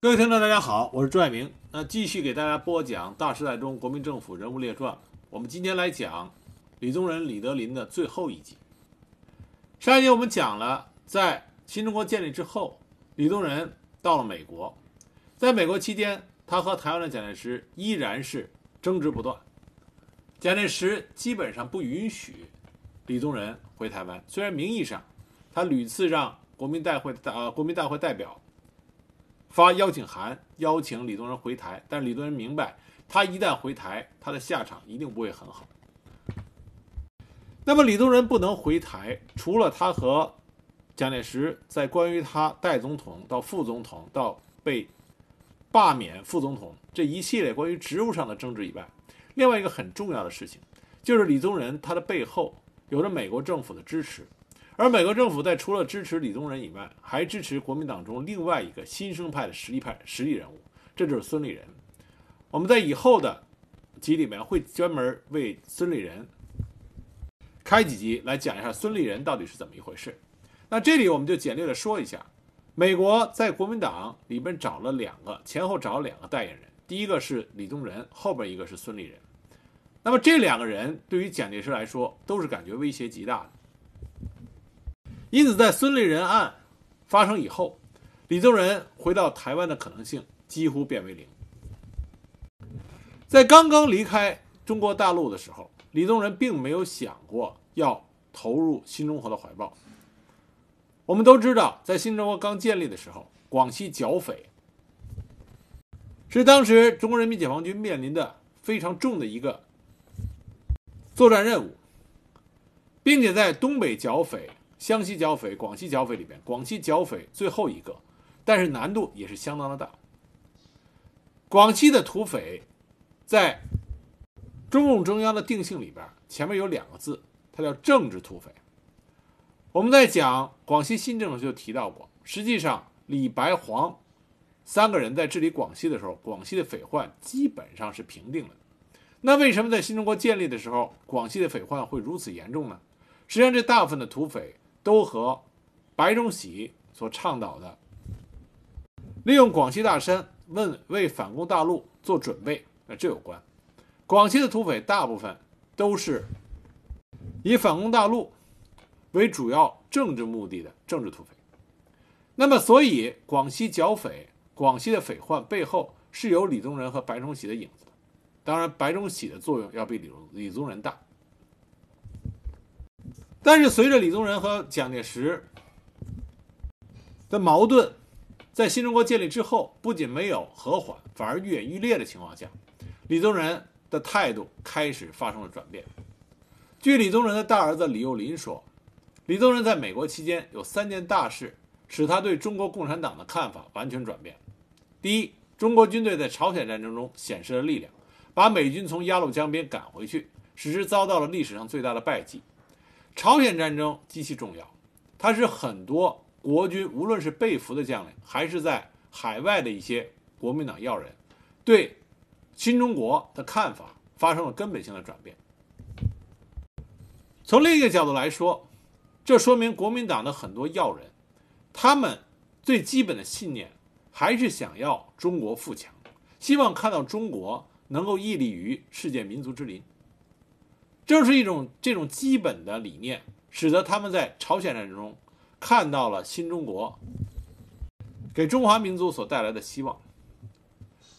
各位听众，大家好，我是朱爱明。那继续给大家播讲《大时代中国民政府人物列传》。我们今天来讲李宗仁、李德林的最后一集。上一集我们讲了，在新中国建立之后，李宗仁到了美国，在美国期间，他和台湾的蒋介石依然是争执不断。蒋介石基本上不允许李宗仁回台湾，虽然名义上他屡次让国民大会呃国民大会代表。发邀请函邀请李宗仁回台，但李宗仁明白，他一旦回台，他的下场一定不会很好。那么李宗仁不能回台，除了他和蒋介石在关于他代总统到副总统到被罢免副总统这一系列关于职务上的争执以外，另外一个很重要的事情，就是李宗仁他的背后有着美国政府的支持。而美国政府在除了支持李宗仁以外，还支持国民党中另外一个新生派的实力派实力人物，这就是孙立人。我们在以后的集里面会专门为孙立人开几集来讲一下孙立人到底是怎么一回事。那这里我们就简略的说一下，美国在国民党里边找了两个前后找了两个代言人，第一个是李宗仁，后边一个是孙立人。那么这两个人对于蒋介石来说都是感觉威胁极大的。因此，在孙立人案发生以后，李宗仁回到台湾的可能性几乎变为零。在刚刚离开中国大陆的时候，李宗仁并没有想过要投入新中国的怀抱。我们都知道，在新中国刚建立的时候，广西剿匪是当时中国人民解放军面临的非常重的一个作战任务，并且在东北剿匪。湘西剿匪、广西剿匪里边，广西剿匪最后一个，但是难度也是相当的大。广西的土匪，在中共中央的定性里边，前面有两个字，它叫政治土匪。我们在讲广西新政的时候就提到过，实际上李白黄三个人在治理广西的时候，广西的匪患基本上是平定了。那为什么在新中国建立的时候，广西的匪患会如此严重呢？实际上，这大部分的土匪。都和白崇禧所倡导的利用广西大山为为反攻大陆做准备，那这有关。广西的土匪大部分都是以反攻大陆为主要政治目的的政治土匪。那么，所以广西剿匪、广西的匪患背后是有李宗仁和白崇禧的影子的。当然，白崇禧的作用要比李李宗仁大。但是，随着李宗仁和蒋介石的矛盾在新中国建立之后，不仅没有和缓，反而愈演愈烈的情况下，李宗仁的态度开始发生了转变。据李宗仁的大儿子李幼林说，李宗仁在美国期间有三件大事使他对中国共产党的看法完全转变。第一，中国军队在朝鲜战争中显示了力量，把美军从鸭绿江边赶回去，使之遭到了历史上最大的败绩。朝鲜战争极其重要，它是很多国军，无论是被俘的将领，还是在海外的一些国民党要人，对新中国的看法发生了根本性的转变。从另一个角度来说，这说明国民党的很多要人，他们最基本的信念还是想要中国富强，希望看到中国能够屹立于世界民族之林。正是一种这种基本的理念，使得他们在朝鲜战争中看到了新中国给中华民族所带来的希望。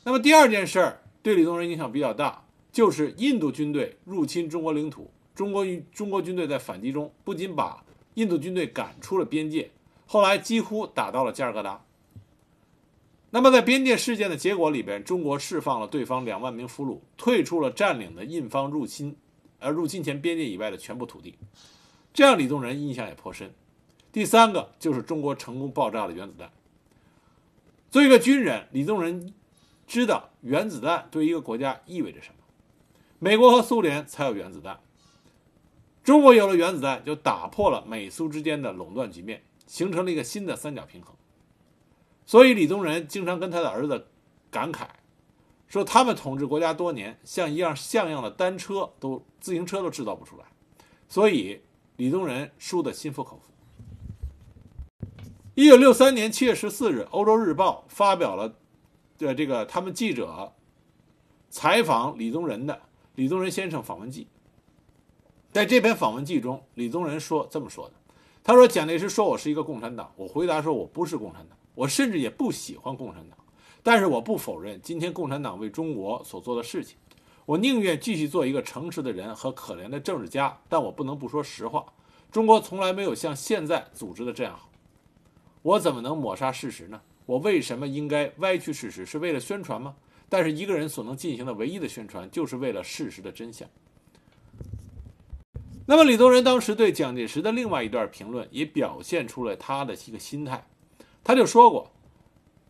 那么第二件事儿对李宗仁影响比较大，就是印度军队入侵中国领土，中国与中国军队在反击中不仅把印度军队赶出了边界，后来几乎打到了加尔各答。那么在边界事件的结果里边，中国释放了对方两万名俘虏，退出了占领的印方入侵。而入侵前边界以外的全部土地，这样李宗仁印象也颇深。第三个就是中国成功爆炸了原子弹。作为一个军人，李宗仁知道原子弹对一个国家意味着什么。美国和苏联才有原子弹，中国有了原子弹，就打破了美苏之间的垄断局面，形成了一个新的三角平衡。所以李宗仁经常跟他的儿子感慨。说他们统治国家多年，像一样像样的单车都自行车都制造不出来，所以李宗仁输得心服口服。一九六三年七月十四日，《欧洲日报》发表了的这个他们记者采访李宗仁的《李宗仁先生访问记》。在这篇访问记中，李宗仁说这么说的：“他说蒋介石说我是一个共产党，我回答说我不是共产党，我甚至也不喜欢共产党。但是我不否认今天共产党为中国所做的事情。我宁愿继续做一个诚实的人和可怜的政治家，但我不能不说实话。中国从来没有像现在组织的这样好。我怎么能抹杀事实呢？我为什么应该歪曲事实？是为了宣传吗？但是一个人所能进行的唯一的宣传，就是为了事实的真相。”那么，李宗仁当时对蒋介石的另外一段评论，也表现出了他的一个心态。他就说过：“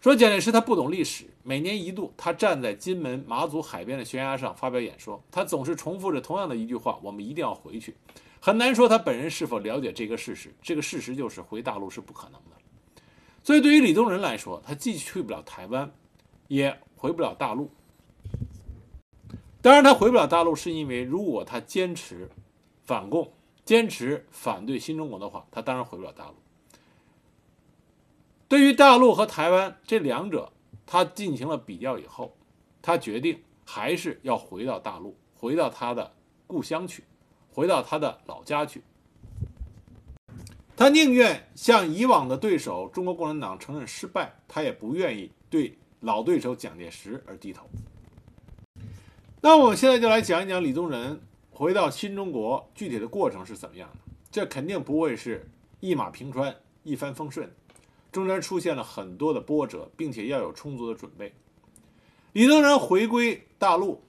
说蒋介石他不懂历史，每年一度，他站在金门、马祖海边的悬崖上发表演说，他总是重复着同样的一句话：我们一定要回去。很难说他本人是否了解这个事实。这个事实就是回大陆是不可能的。所以，对于李宗仁来说，他既去不了台湾，也回不了大陆。当然，他回不了大陆，是因为如果他坚持。”反共，坚持反对新中国的话，他当然回不了大陆。对于大陆和台湾这两者，他进行了比较以后，他决定还是要回到大陆，回到他的故乡去，回到他的老家去。他宁愿向以往的对手中国共产党承认失败，他也不愿意对老对手蒋介石而低头。那我们现在就来讲一讲李宗仁。回到新中国，具体的过程是怎么样的？这肯定不会是一马平川、一帆风顺，中间出现了很多的波折，并且要有充足的准备。李宗仁回归大陆，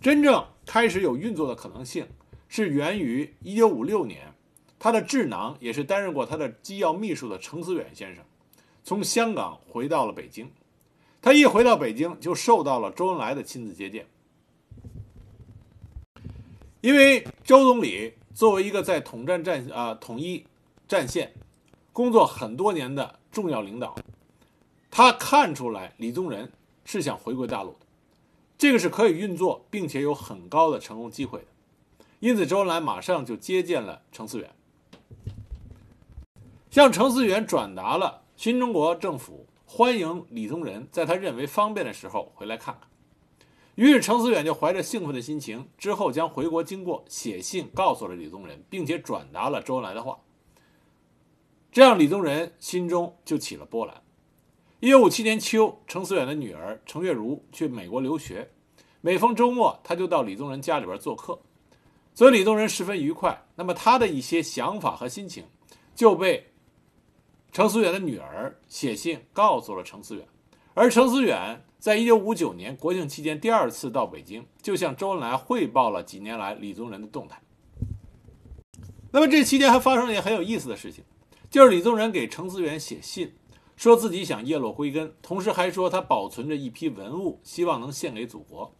真正开始有运作的可能性，是源于1956年，他的智囊也是担任过他的机要秘书的程思远先生，从香港回到了北京。他一回到北京，就受到了周恩来的亲自接见。因为周总理作为一个在统战战啊统一战线工作很多年的重要领导，他看出来李宗仁是想回归大陆的，这个是可以运作并且有很高的成功机会的，因此周恩来马上就接见了程思远，向程思远转达了新中国政府欢迎李宗仁在他认为方便的时候回来看看。于是，程思远就怀着兴奋的心情，之后将回国经过写信告诉了李宗仁，并且转达了周恩来的话。这让，李宗仁心中就起了波澜。一九五七年秋，程思远的女儿程月如去美国留学，每逢周末，他就到李宗仁家里边做客，所以李宗仁十分愉快。那么，他的一些想法和心情就被程思远的女儿写信告诉了程思远，而程思远。在一九五九年国庆期间，第二次到北京，就向周恩来汇报了几年来李宗仁的动态。那么这期间还发生了一件很有意思的事情，就是李宗仁给程思远写信，说自己想叶落归根，同时还说他保存着一批文物，希望能献给祖国。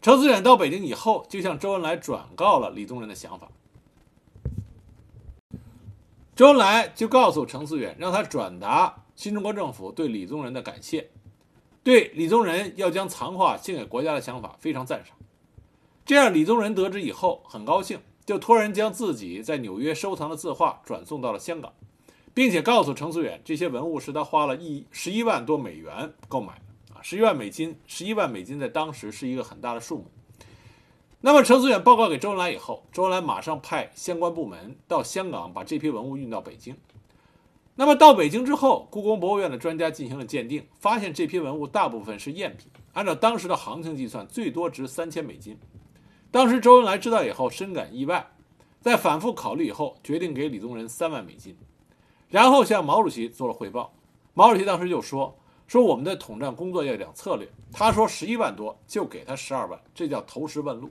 程思远到北京以后，就向周恩来转告了李宗仁的想法。周恩来就告诉程思远，让他转达新中国政府对李宗仁的感谢。对李宗仁要将藏画献给国家的想法非常赞赏，这样李宗仁得知以后很高兴，就托人将自己在纽约收藏的字画转送到了香港，并且告诉程思远，这些文物是他花了一十一万多美元购买的啊，十一万美金，十一万美金在当时是一个很大的数目。那么程思远报告给周恩来以后，周恩来马上派相关部门到香港把这批文物运到北京。那么到北京之后，故宫博物院的专家进行了鉴定，发现这批文物大部分是赝品，按照当时的行情计算，最多值三千美金。当时周恩来知道以后深感意外，在反复考虑以后，决定给李宗仁三万美金，然后向毛主席做了汇报。毛主席当时就说：“说我们的统战工作要讲策略。”他说十一万多，就给他十二万，这叫投石问路。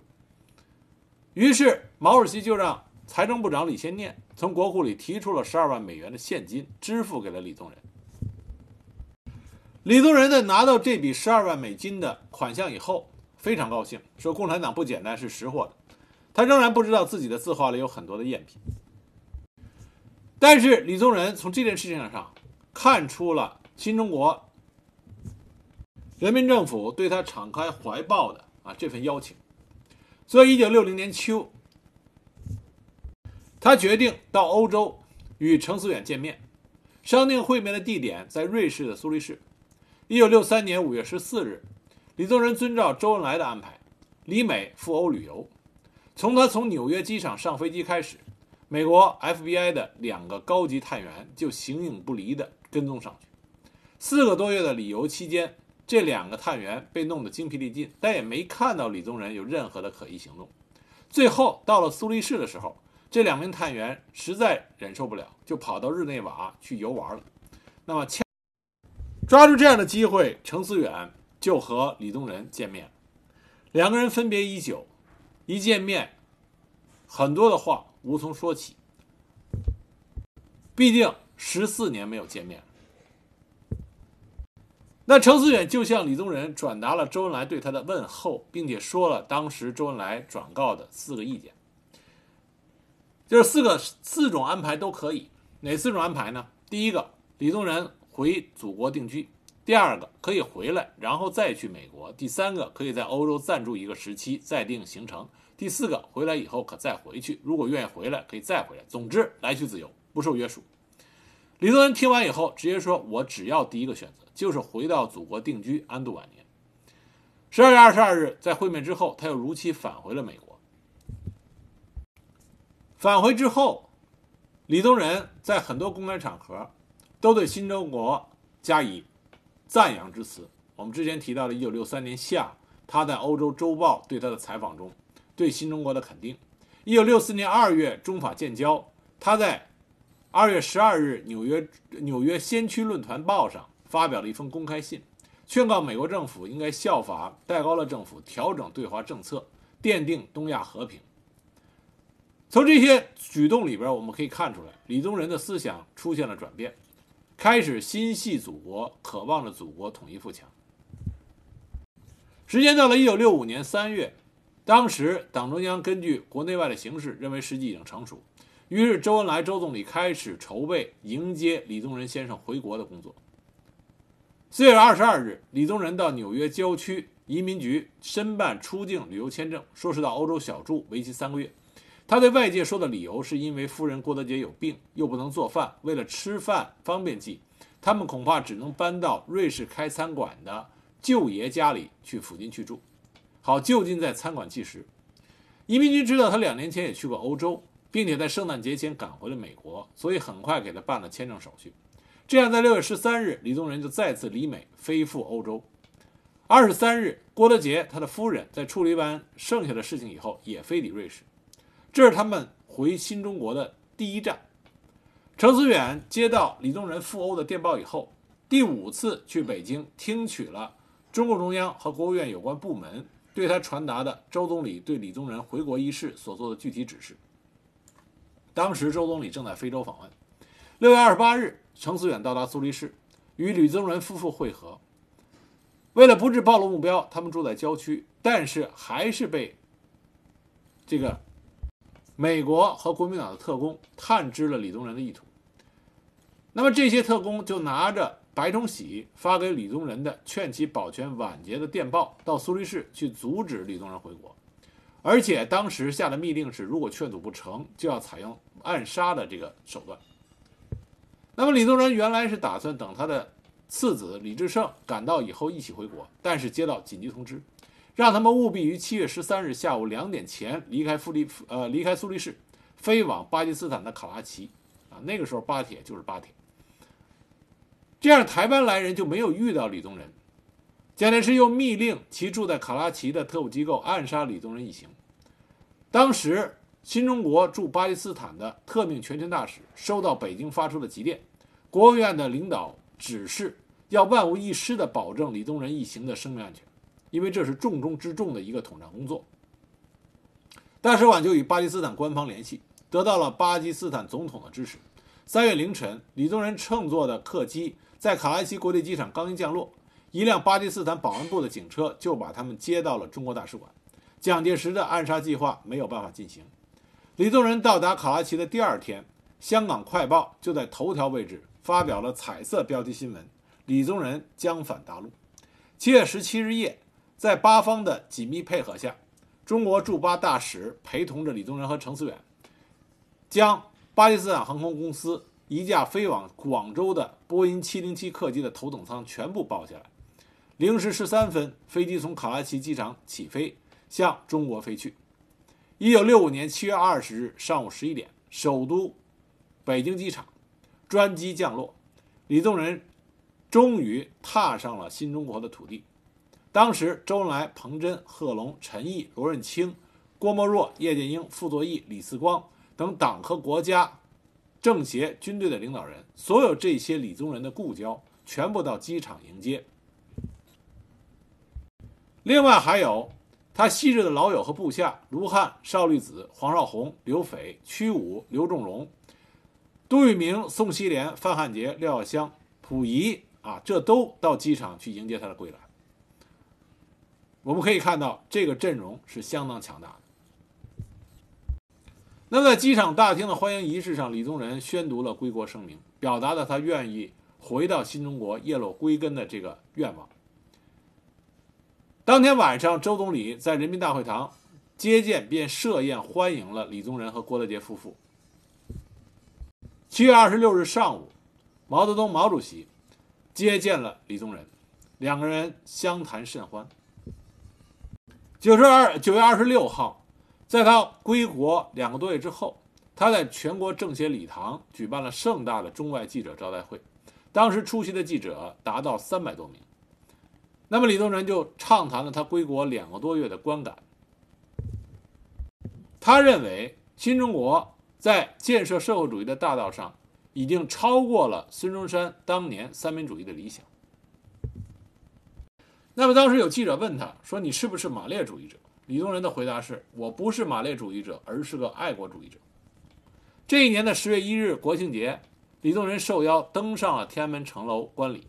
于是毛主席就让。财政部长李先念从国库里提出了十二万美元的现金，支付给了李宗仁。李宗仁在拿到这笔十二万美金的款项以后，非常高兴，说：“共产党不简单，是识货的。”他仍然不知道自己的字画里有很多的赝品。但是李宗仁从这件事情上看出了新中国人民政府对他敞开怀抱的啊这份邀请，所以一九六零年秋。他决定到欧洲与程思远见面，商定会面的地点在瑞士的苏黎世。一九六三年五月十四日，李宗仁遵照周恩来的安排，离美赴欧旅游。从他从纽约机场上飞机开始，美国 FBI 的两个高级探员就形影不离地跟踪上去。四个多月的旅游期间，这两个探员被弄得精疲力尽，但也没看到李宗仁有任何的可疑行动。最后到了苏黎世的时候，这两名探员实在忍受不了，就跑到日内瓦去游玩了。那么，抓住这样的机会，程思远就和李宗仁见面。两个人分别已久。一见面，很多的话无从说起。毕竟十四年没有见面。那程思远就向李宗仁转达了周恩来对他的问候，并且说了当时周恩来转告的四个意见，就是四个四种安排都可以。哪四种安排呢？第一个，李宗仁回祖国定居。第二个可以回来，然后再去美国；第三个可以在欧洲暂住一个时期，再定行程；第四个回来以后可再回去，如果愿意回来可以再回来。总之来去自由，不受约束。李宗仁听完以后直接说：“我只要第一个选择，就是回到祖国定居，安度晚年。”十二月二十二日，在会面之后，他又如期返回了美国。返回之后，李宗仁在很多公开场合都对新中国加以。赞扬之词。我们之前提到的1963年夏，他在欧洲周报对他的采访中，对新中国的肯定。1964年2月中法建交，他在2月12日纽约纽约先驱论坛报上发表了一封公开信，劝告美国政府应该效法戴高乐政府调整对华政策，奠定东亚和平。从这些举动里边，我们可以看出来，李宗仁的思想出现了转变。开始心系祖国，渴望着祖国统一富强。时间到了一九六五年三月，当时党中央根据国内外的形势，认为时机已经成熟，于是周恩来周总理开始筹备迎接李宗仁先生回国的工作。四月二十二日，李宗仁到纽约郊区移民局申办出境旅游签证，说是到欧洲小住，为期三个月。他对外界说的理由是因为夫人郭德洁有病，又不能做饭，为了吃饭方便计，他们恐怕只能搬到瑞士开餐馆的舅爷家里去附近去住，好就近在餐馆计时。移民局知道他两年前也去过欧洲，并且在圣诞节前赶回了美国，所以很快给他办了签证手续。这样，在六月十三日，李宗仁就再次离美飞赴欧洲。二十三日，郭德洁他的夫人在处理完剩下的事情以后，也飞抵瑞士。这是他们回新中国的第一站。程思远接到李宗仁赴欧的电报以后，第五次去北京听取了中共中央和国务院有关部门对他传达的周总理对李宗仁回国一事所做的具体指示。当时周总理正在非洲访问。六月二十八日，程思远到达苏黎世，与李宗仁夫妇会合。为了不致暴露目标，他们住在郊区，但是还是被这个。美国和国民党的特工探知了李宗仁的意图，那么这些特工就拿着白崇禧发给李宗仁的劝其保全晚节的电报，到苏黎世去阻止李宗仁回国，而且当时下的密令是，如果劝阻不成，就要采用暗杀的这个手段。那么李宗仁原来是打算等他的次子李志胜赶到以后一起回国，但是接到紧急通知。让他们务必于七月十三日下午两点前离开富利呃离开苏黎世，飞往巴基斯坦的卡拉奇，啊，那个时候巴铁就是巴铁。这样台湾来人就没有遇到李宗仁。蒋介石又密令其住在卡拉奇的特务机构暗杀李宗仁一行。当时新中国驻巴基斯坦的特命全权大使收到北京发出的急电，国务院的领导指示要万无一失地保证李宗仁一行的生命安全。因为这是重中之重的一个统战工作，大使馆就与巴基斯坦官方联系，得到了巴基斯坦总统的支持。三月凌晨，李宗仁乘坐的客机在卡拉奇国际机场刚一降落，一辆巴基斯坦保安部的警车就把他们接到了中国大使馆。蒋介石的暗杀计划没有办法进行。李宗仁到达卡拉奇的第二天，香港快报就在头条位置发表了彩色标题新闻：李宗仁将返大陆。七月十七日夜。在巴方的紧密配合下，中国驻巴大使陪同着李宗仁和程思远，将巴基斯坦航空公司一架飞往广州的波音707客机的头等舱全部包下来。零时十三分，飞机从卡拉奇机场起飞，向中国飞去。一九六五年七月二十日上午十一点，首都北京机场专机降落，李宗仁终于踏上了新中国的土地。当时，周恩来、彭真、贺龙、陈毅、罗润卿、郭沫若、叶剑英、傅作义、李四光等党和国家、政协、军队的领导人，所有这些李宗仁的故交，全部到机场迎接。另外还有他昔日的老友和部下卢汉、邵力子、黄绍竑、刘斐、屈武、刘仲荣、杜聿明、宋希濂、范汉杰、廖耀湘、溥仪啊，这都到机场去迎接他的归来。我们可以看到，这个阵容是相当强大的。那么，在机场大厅的欢迎仪式上，李宗仁宣读了归国声明，表达了他愿意回到新中国、叶落归根的这个愿望。当天晚上，周总理在人民大会堂接见，并设宴欢迎了李宗仁和郭德洁夫妇。七月二十六日上午，毛泽东毛主席接见了李宗仁，两个人相谈甚欢。九十二九月二十六号，在他归国两个多月之后，他在全国政协礼堂举办了盛大的中外记者招待会，当时出席的记者达到三百多名。那么李宗仁就畅谈了他归国两个多月的观感。他认为新中国在建设社会主义的大道上，已经超过了孙中山当年三民主义的理想。那么当时有记者问他说：“你是不是马列主义者？”李宗仁的回答是：“我不是马列主义者，而是个爱国主义者。”这一年的十月一日国庆节，李宗仁受邀登上了天安门城楼观礼。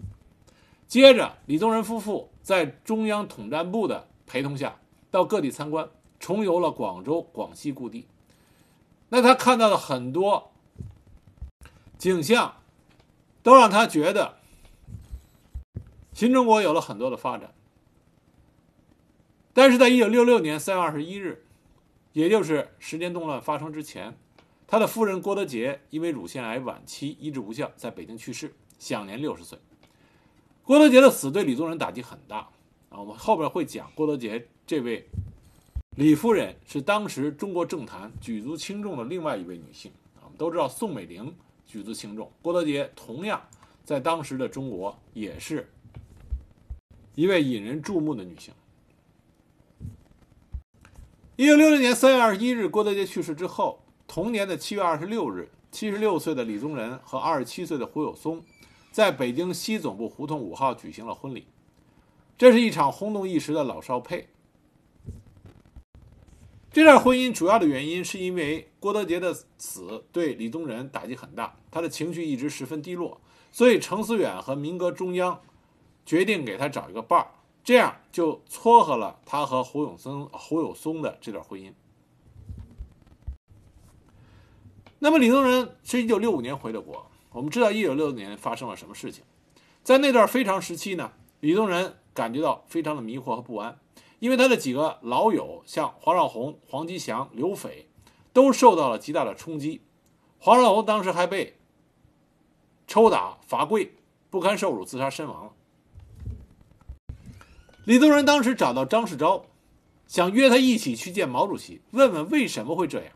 接着，李宗仁夫妇在中央统战部的陪同下，到各地参观，重游了广州、广西故地。那他看到的很多景象，都让他觉得。新中国有了很多的发展，但是在一九六六年三月二十一日，也就是十年动乱发生之前，他的夫人郭德洁因为乳腺癌晚期医治无效，在北京去世，享年六十岁。郭德洁的死对李宗仁打击很大啊！我们后边会讲郭德洁这位李夫人是当时中国政坛举足轻重的另外一位女性啊。我们都知道宋美龄举足轻重，郭德洁同样在当时的中国也是。一位引人注目的女性。一九六六年三月二十一日，郭德洁去世之后，同年的七月二十六日，七十六岁的李宗仁和二十七岁的胡有松，在北京西总部胡同五号举行了婚礼。这是一场轰动一时的老少配。这段婚姻主要的原因是因为郭德洁的死对李宗仁打击很大，他的情绪一直十分低落，所以程思远和民革中央。决定给他找一个伴儿，这样就撮合了他和胡永松、胡有松的这段婚姻。那么李宗仁是一九六五年回的国，我们知道一九六六年发生了什么事情，在那段非常时期呢，李宗仁感觉到非常的迷惑和不安，因为他的几个老友像黄绍竑、黄吉祥、刘斐，都受到了极大的冲击。黄绍竑当时还被抽打罚跪，不堪受辱，自杀身亡了。李宗仁当时找到张世钊，想约他一起去见毛主席，问问为什么会这样。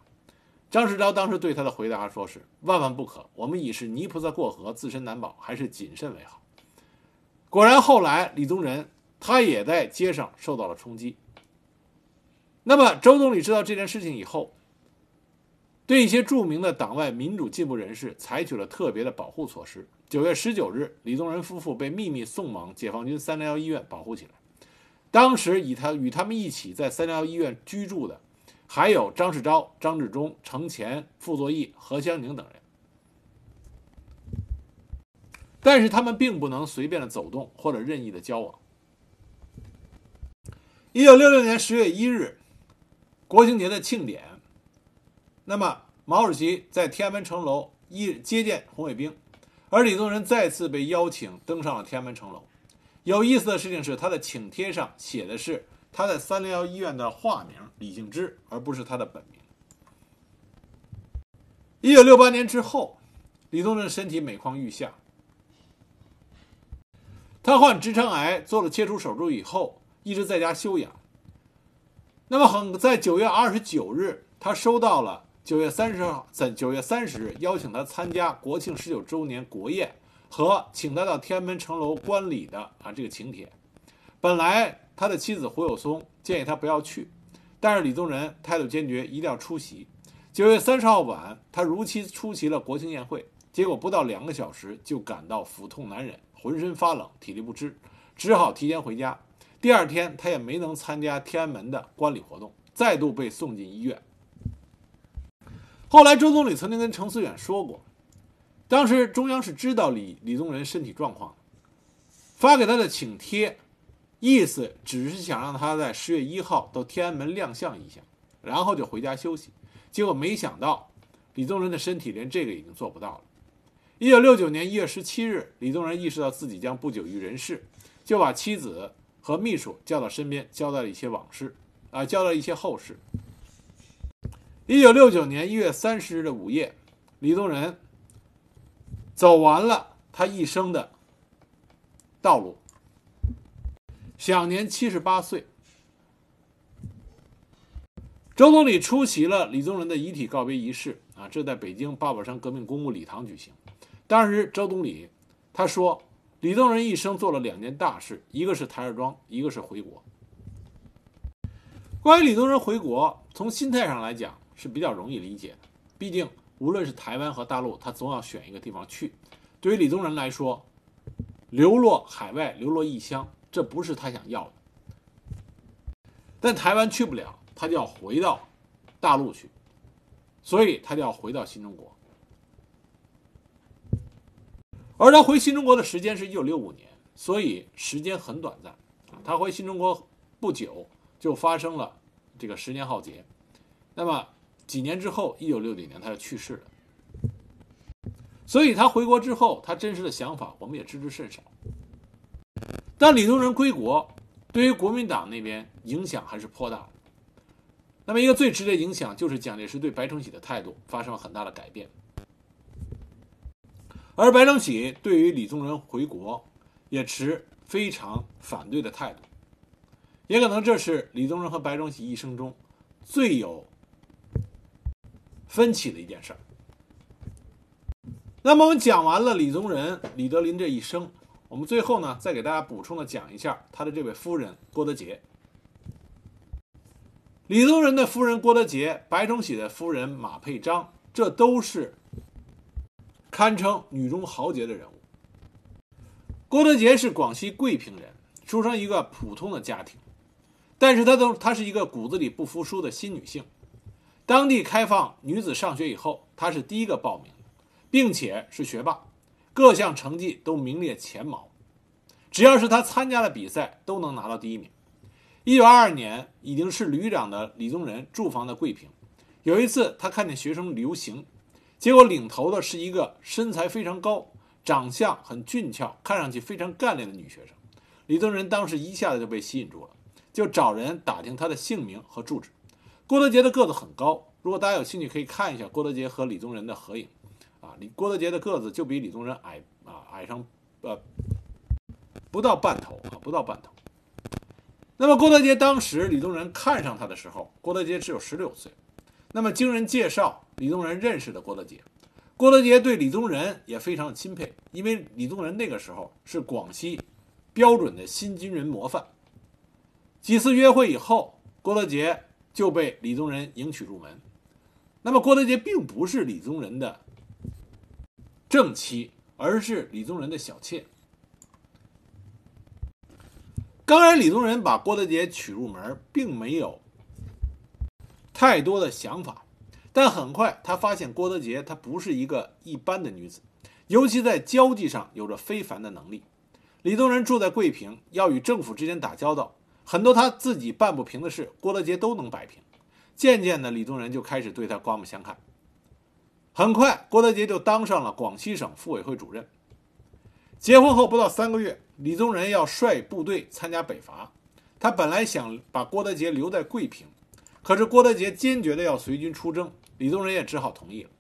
张世钊当时对他的回答说是：“万万不可，我们已是泥菩萨过河，自身难保，还是谨慎为好。”果然，后来李宗仁他也在街上受到了冲击。那么，周总理知道这件事情以后，对一些著名的党外民主进步人士采取了特别的保护措施。九月十九日，李宗仁夫妇被秘密送往解放军三零幺医院保护起来。当时以他与他们一起在三零幺医院居住的，还有张世钊、张治中、程潜、傅作义、何香凝等人。但是他们并不能随便的走动或者任意的交往。一九六六年十月一日，国庆节的庆典，那么毛主席在天安门城楼一接见红卫兵，而李宗仁再次被邀请登上了天安门城楼。有意思的事情是，他的请帖上写的是他在三零幺医院的化名李敬之，而不是他的本名。一九六八年之后，李宗仁身体每况愈下。他患直肠癌，做了切除手术以后，一直在家休养。那么，很在九月二十九日，他收到了九月三十号在九月三十日邀请他参加国庆十九周年国宴和请他到天安门城楼观礼的啊这个请帖。本来他的妻子胡有松建议他不要去，但是李宗仁态度坚决，一定要出席。九月三十号晚，他如期出席了国庆宴会，结果不到两个小时就感到腹痛难忍。浑身发冷，体力不支，只好提前回家。第二天，他也没能参加天安门的观礼活动，再度被送进医院。后来，周总理曾经跟程思远说过，当时中央是知道李李宗仁身体状况的，发给他的请帖，意思只是想让他在十月一号到天安门亮相一下，然后就回家休息。结果没想到，李宗仁的身体连这个已经做不到了。一九六九年一月十七日，李宗仁意识到自己将不久于人世，就把妻子和秘书叫到身边，交代了一些往事，啊，交代了一些后事。一九六九年一月三十日的午夜，李宗仁走完了他一生的道路，享年七十八岁。周总理出席了李宗仁的遗体告别仪式，啊，这在北京八宝山革命公墓礼堂举行。当时，周总理他说：“李宗仁一生做了两件大事，一个是台儿庄，一个是回国。关于李宗仁回国，从心态上来讲是比较容易理解的。毕竟，无论是台湾和大陆，他总要选一个地方去。对于李宗仁来说，流落海外、流落异乡，这不是他想要的。但台湾去不了，他就要回到大陆去，所以他就要回到新中国。”而他回新中国的时间是一九六五年，所以时间很短暂。他回新中国不久就发生了这个十年浩劫，那么几年之后，一九六九年他就去世了。所以他回国之后，他真实的想法我们也知之甚少。但李宗仁归国，对于国民党那边影响还是颇大的。那么一个最直接影响就是蒋介石对白崇禧的态度发生了很大的改变。而白崇禧对于李宗仁回国也持非常反对的态度，也可能这是李宗仁和白崇禧一生中最有分歧的一件事儿。那么我们讲完了李宗仁、李德林这一生，我们最后呢再给大家补充的讲一下他的这位夫人郭德洁。李宗仁的夫人郭德洁，白崇禧的夫人马佩章，这都是。堪称女中豪杰的人物，郭德洁是广西桂平人，出生一个普通的家庭，但是她都她是一个骨子里不服输的新女性。当地开放女子上学以后，她是第一个报名，并且是学霸，各项成绩都名列前茅。只要是她参加了比赛，都能拿到第一名。一九二二年，已经是旅长的李宗仁住房的桂平，有一次他看见学生游行。结果领头的是一个身材非常高、长相很俊俏、看上去非常干练的女学生。李宗仁当时一下子就被吸引住了，就找人打听她的姓名和住址。郭德洁的个子很高，如果大家有兴趣，可以看一下郭德洁和李宗仁的合影。啊，李郭德洁的个子就比李宗仁矮啊，矮上呃不到半头啊，不到半头。那么郭德洁当时李宗仁看上他的时候，郭德洁只有十六岁。那么经人介绍。李宗仁认识的郭德洁，郭德洁对李宗仁也非常钦佩，因为李宗仁那个时候是广西标准的新军人模范。几次约会以后，郭德洁就被李宗仁迎娶入门。那么郭德洁并不是李宗仁的正妻，而是李宗仁的小妾。当然，李宗仁把郭德洁娶入门，并没有太多的想法。但很快，他发现郭德洁她不是一个一般的女子，尤其在交际上有着非凡的能力。李宗仁住在桂平，要与政府之间打交道，很多他自己办不平的事，郭德洁都能摆平。渐渐的，李宗仁就开始对他刮目相看。很快，郭德洁就当上了广西省妇委会主任。结婚后不到三个月，李宗仁要率部队参加北伐，他本来想把郭德洁留在桂平，可是郭德洁坚决的要随军出征。李宗仁也只好同意了。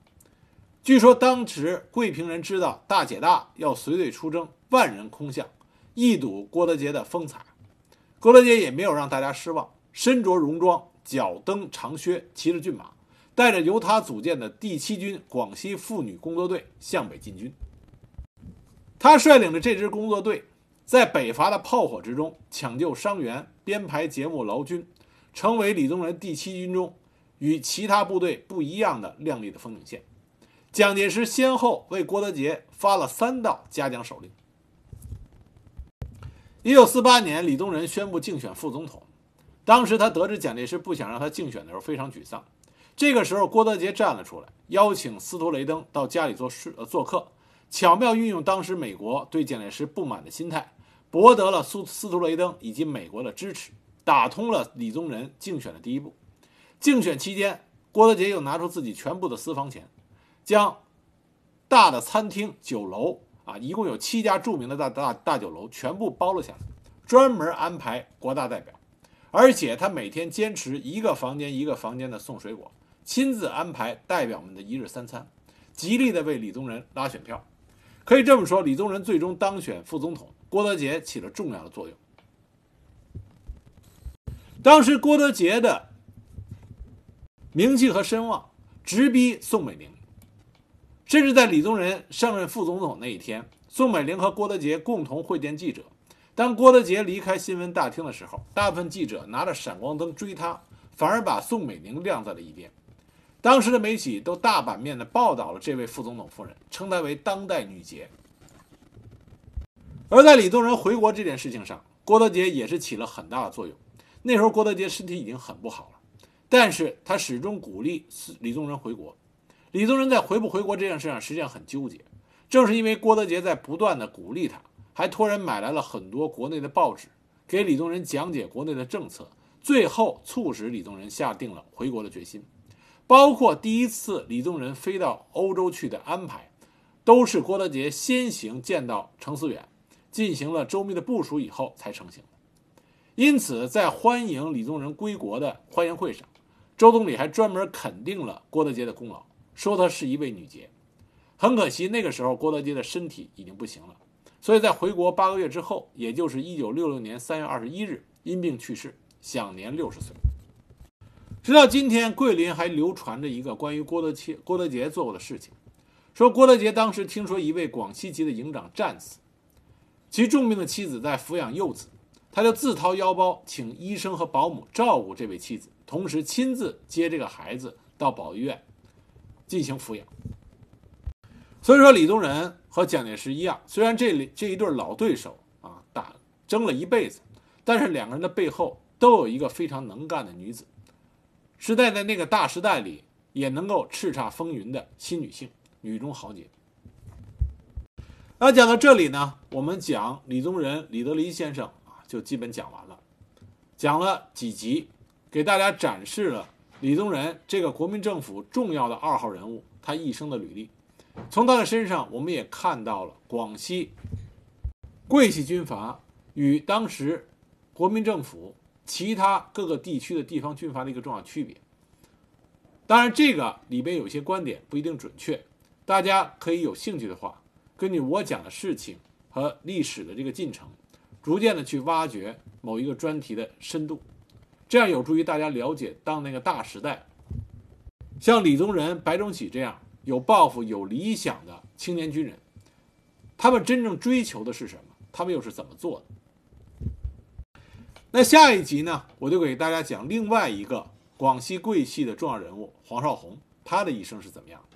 据说当时桂平人知道大姐大要随队出征，万人空巷，一睹郭德洁的风采。郭德洁也没有让大家失望，身着戎装，脚蹬长靴，骑着骏马，带着由他组建的第七军广西妇女工作队向北进军。他率领着这支工作队，在北伐的炮火之中抢救伤员，编排节目劳军，成为李宗仁第七军中与其他部队不一样的亮丽的风景线。蒋介石先后为郭德洁发了三道嘉奖手令。一九四八年，李宗仁宣布竞选副总统。当时他得知蒋介石不想让他竞选的时候，非常沮丧。这个时候，郭德洁站了出来，邀请司徒雷登到家里做事呃做客，巧妙运用当时美国对蒋介石不满的心态，博得了苏司徒雷登以及美国的支持，打通了李宗仁竞选的第一步。竞选期间，郭德洁又拿出自己全部的私房钱，将大的餐厅、酒楼。啊，一共有七家著名的大大大酒楼，全部包了下来，专门安排国大代表，而且他每天坚持一个房间一个房间的送水果，亲自安排代表们的一日三餐，极力的为李宗仁拉选票。可以这么说，李宗仁最终当选副总统，郭德洁起了重要的作用。当时郭德洁的名气和声望直逼宋美龄。甚至在李宗仁上任副总统那一天，宋美龄和郭德洁共同会见记者。当郭德洁离开新闻大厅的时候，大部分记者拿着闪光灯追他，反而把宋美龄晾在了一边。当时的媒体都大版面的报道了这位副总统夫人，称她为当代女杰。而在李宗仁回国这件事情上，郭德洁也是起了很大的作用。那时候郭德洁身体已经很不好了，但是他始终鼓励李宗仁回国。李宗仁在回不回国这件事上实际上很纠结，正是因为郭德杰在不断的鼓励他，还托人买来了很多国内的报纸，给李宗仁讲解国内的政策，最后促使李宗仁下定了回国的决心。包括第一次李宗仁飞到欧洲去的安排，都是郭德杰先行见到程思远，进行了周密的部署以后才成型的。因此，在欢迎李宗仁归国的欢迎会上，周总理还专门肯定了郭德杰的功劳。说她是一位女杰，很可惜，那个时候郭德洁的身体已经不行了，所以在回国八个月之后，也就是一九六六年三月二十一日，因病去世，享年六十岁。直到今天，桂林还流传着一个关于郭德切、郭德杰做过的事情，说郭德杰当时听说一位广西籍的营长战死，其重病的妻子在抚养幼子，他就自掏腰包请医生和保姆照顾这位妻子，同时亲自接这个孩子到保育院。进行抚养，所以说李宗仁和蒋介石一样，虽然这里这一对老对手啊打争了一辈子，但是两个人的背后都有一个非常能干的女子，是在在那个大时代里也能够叱咤风云的新女性，女中豪杰。那讲到这里呢，我们讲李宗仁、李德林先生啊，就基本讲完了，讲了几集，给大家展示了。李宗仁这个国民政府重要的二号人物，他一生的履历，从他的身上，我们也看到了广西桂系军阀与当时国民政府其他各个地区的地方军阀的一个重要区别。当然，这个里边有些观点不一定准确，大家可以有兴趣的话，根据我讲的事情和历史的这个进程，逐渐的去挖掘某一个专题的深度。这样有助于大家了解当那个大时代，像李宗仁、白崇禧这样有抱负、有理想的青年军人，他们真正追求的是什么？他们又是怎么做的？那下一集呢，我就给大家讲另外一个广西桂系的重要人物黄绍竑，他的一生是怎么样的。